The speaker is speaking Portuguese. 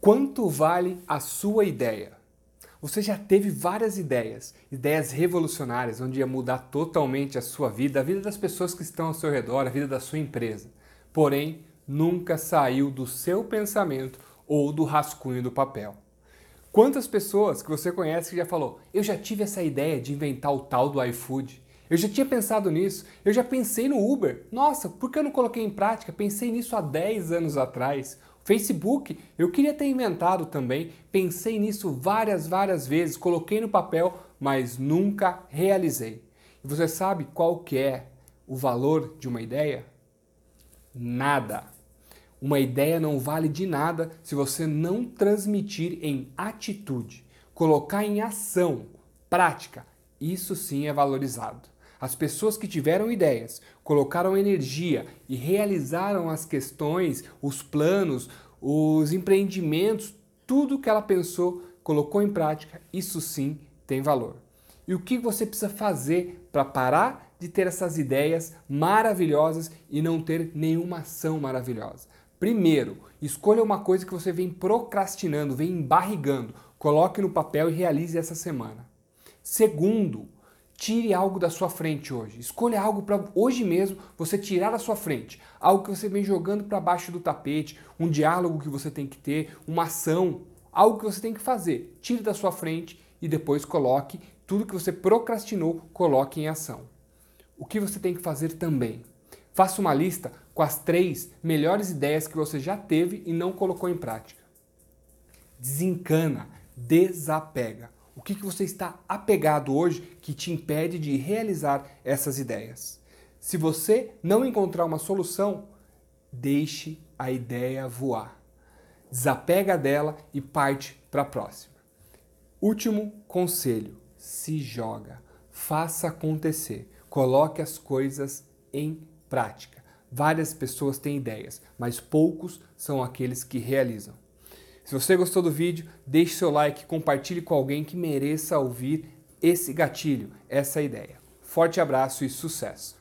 Quanto vale a sua ideia? Você já teve várias ideias, ideias revolucionárias, onde ia mudar totalmente a sua vida, a vida das pessoas que estão ao seu redor, a vida da sua empresa. Porém, nunca saiu do seu pensamento ou do rascunho do papel. Quantas pessoas que você conhece que já falou: "Eu já tive essa ideia de inventar o tal do iFood. Eu já tinha pensado nisso, eu já pensei no Uber. Nossa, por que eu não coloquei em prática? Pensei nisso há 10 anos atrás." Facebook, eu queria ter inventado também, pensei nisso várias, várias vezes, coloquei no papel, mas nunca realizei. E você sabe qual que é o valor de uma ideia? Nada. Uma ideia não vale de nada se você não transmitir em atitude, colocar em ação, prática. Isso sim é valorizado. As pessoas que tiveram ideias, colocaram energia e realizaram as questões, os planos, os empreendimentos, tudo que ela pensou, colocou em prática, isso sim tem valor. E o que você precisa fazer para parar de ter essas ideias maravilhosas e não ter nenhuma ação maravilhosa? Primeiro, escolha uma coisa que você vem procrastinando, vem embarrigando, coloque no papel e realize essa semana. Segundo, Tire algo da sua frente hoje. Escolha algo para hoje mesmo você tirar da sua frente. Algo que você vem jogando para baixo do tapete, um diálogo que você tem que ter, uma ação, algo que você tem que fazer. Tire da sua frente e depois coloque tudo que você procrastinou, coloque em ação. O que você tem que fazer também? Faça uma lista com as três melhores ideias que você já teve e não colocou em prática. Desencana, desapega. O que, que você está apegado hoje que te impede de realizar essas ideias? Se você não encontrar uma solução, deixe a ideia voar. Desapega dela e parte para a próxima. Último conselho: se joga, faça acontecer, coloque as coisas em prática. Várias pessoas têm ideias, mas poucos são aqueles que realizam. Se você gostou do vídeo, deixe seu like, compartilhe com alguém que mereça ouvir esse gatilho, essa ideia. Forte abraço e sucesso!